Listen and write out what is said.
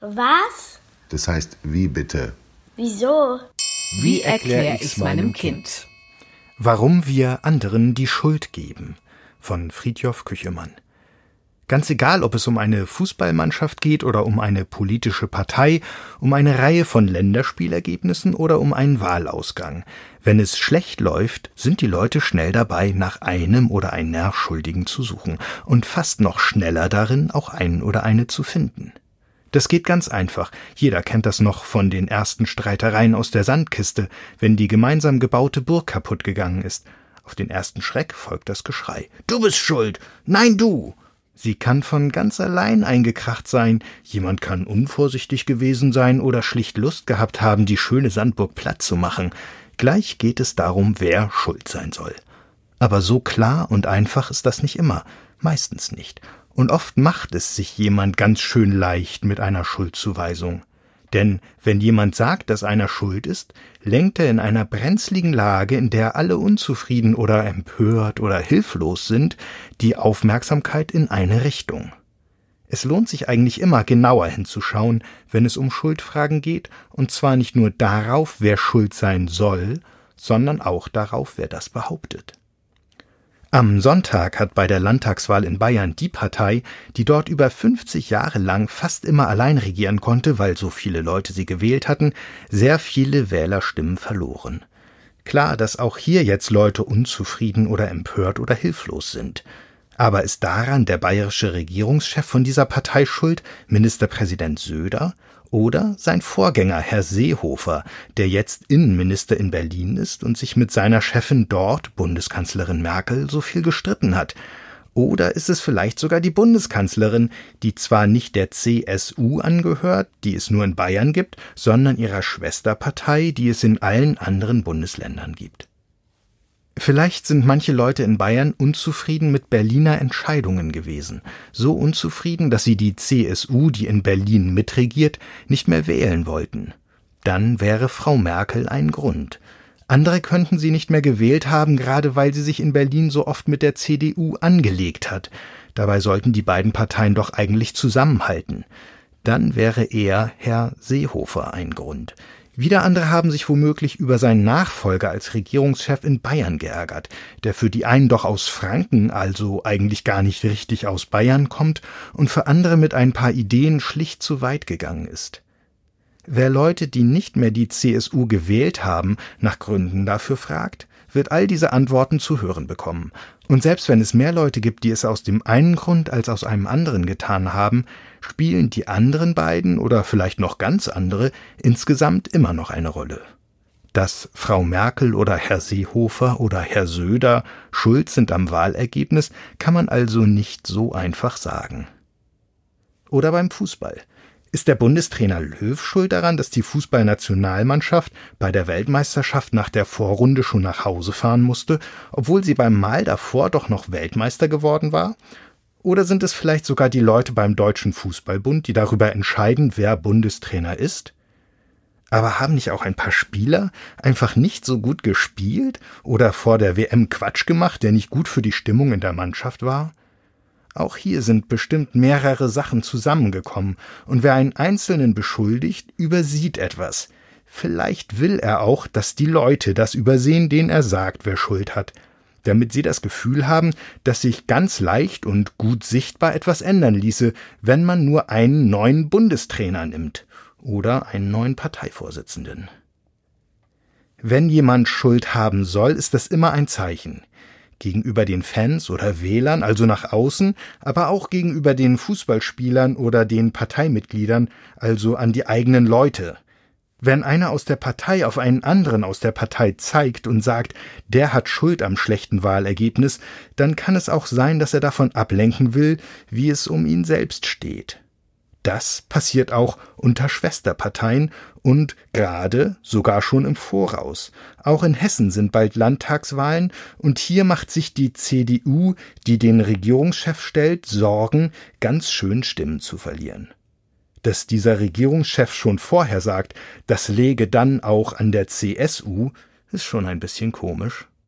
Was? Das heißt, wie bitte? Wieso? Wie erkläre ich's meinem Kind? Warum wir anderen die Schuld geben von Friedjof Küchemann. Ganz egal, ob es um eine Fußballmannschaft geht oder um eine politische Partei, um eine Reihe von Länderspielergebnissen oder um einen Wahlausgang. Wenn es schlecht läuft, sind die Leute schnell dabei, nach einem oder einer Schuldigen zu suchen und fast noch schneller darin, auch einen oder eine zu finden. Das geht ganz einfach. Jeder kennt das noch von den ersten Streitereien aus der Sandkiste, wenn die gemeinsam gebaute Burg kaputt gegangen ist. Auf den ersten Schreck folgt das Geschrei. Du bist schuld! Nein, du! Sie kann von ganz allein eingekracht sein, jemand kann unvorsichtig gewesen sein oder schlicht Lust gehabt haben, die schöne Sandburg platt zu machen. Gleich geht es darum, wer schuld sein soll. Aber so klar und einfach ist das nicht immer, meistens nicht. Und oft macht es sich jemand ganz schön leicht mit einer Schuldzuweisung. Denn wenn jemand sagt, dass einer schuld ist, lenkt er in einer brenzligen Lage, in der alle unzufrieden oder empört oder hilflos sind, die Aufmerksamkeit in eine Richtung. Es lohnt sich eigentlich immer genauer hinzuschauen, wenn es um Schuldfragen geht, und zwar nicht nur darauf, wer schuld sein soll, sondern auch darauf, wer das behauptet. Am Sonntag hat bei der Landtagswahl in Bayern die Partei, die dort über 50 Jahre lang fast immer allein regieren konnte, weil so viele Leute sie gewählt hatten, sehr viele Wählerstimmen verloren. Klar, dass auch hier jetzt Leute unzufrieden oder empört oder hilflos sind. Aber ist daran der bayerische Regierungschef von dieser Partei schuld, Ministerpräsident Söder? Oder sein Vorgänger Herr Seehofer, der jetzt Innenminister in Berlin ist und sich mit seiner Chefin dort, Bundeskanzlerin Merkel, so viel gestritten hat. Oder ist es vielleicht sogar die Bundeskanzlerin, die zwar nicht der CSU angehört, die es nur in Bayern gibt, sondern ihrer Schwesterpartei, die es in allen anderen Bundesländern gibt. Vielleicht sind manche Leute in Bayern unzufrieden mit Berliner Entscheidungen gewesen, so unzufrieden, dass sie die CSU, die in Berlin mitregiert, nicht mehr wählen wollten. Dann wäre Frau Merkel ein Grund. Andere könnten sie nicht mehr gewählt haben, gerade weil sie sich in Berlin so oft mit der CDU angelegt hat. Dabei sollten die beiden Parteien doch eigentlich zusammenhalten. Dann wäre er Herr Seehofer ein Grund. Wieder andere haben sich womöglich über seinen Nachfolger als Regierungschef in Bayern geärgert, der für die einen doch aus Franken, also eigentlich gar nicht richtig aus Bayern kommt und für andere mit ein paar Ideen schlicht zu weit gegangen ist. Wer Leute, die nicht mehr die CSU gewählt haben, nach Gründen dafür fragt, wird all diese Antworten zu hören bekommen. Und selbst wenn es mehr Leute gibt, die es aus dem einen Grund als aus einem anderen getan haben, spielen die anderen beiden oder vielleicht noch ganz andere insgesamt immer noch eine Rolle. Dass Frau Merkel oder Herr Seehofer oder Herr Söder schuld sind am Wahlergebnis, kann man also nicht so einfach sagen. Oder beim Fußball. Ist der Bundestrainer Löw schuld daran, dass die Fußballnationalmannschaft bei der Weltmeisterschaft nach der Vorrunde schon nach Hause fahren musste, obwohl sie beim Mal davor doch noch Weltmeister geworden war? Oder sind es vielleicht sogar die Leute beim Deutschen Fußballbund, die darüber entscheiden, wer Bundestrainer ist? Aber haben nicht auch ein paar Spieler einfach nicht so gut gespielt oder vor der WM Quatsch gemacht, der nicht gut für die Stimmung in der Mannschaft war? Auch hier sind bestimmt mehrere Sachen zusammengekommen, und wer einen Einzelnen beschuldigt, übersieht etwas. Vielleicht will er auch, dass die Leute das übersehen, denen er sagt, wer Schuld hat, damit sie das Gefühl haben, dass sich ganz leicht und gut sichtbar etwas ändern ließe, wenn man nur einen neuen Bundestrainer nimmt oder einen neuen Parteivorsitzenden. Wenn jemand Schuld haben soll, ist das immer ein Zeichen gegenüber den Fans oder Wählern, also nach außen, aber auch gegenüber den Fußballspielern oder den Parteimitgliedern, also an die eigenen Leute. Wenn einer aus der Partei auf einen anderen aus der Partei zeigt und sagt, der hat Schuld am schlechten Wahlergebnis, dann kann es auch sein, dass er davon ablenken will, wie es um ihn selbst steht. Das passiert auch unter Schwesterparteien und gerade sogar schon im Voraus. Auch in Hessen sind bald Landtagswahlen und hier macht sich die CDU, die den Regierungschef stellt, Sorgen, ganz schön Stimmen zu verlieren. Dass dieser Regierungschef schon vorher sagt, das läge dann auch an der CSU, ist schon ein bisschen komisch.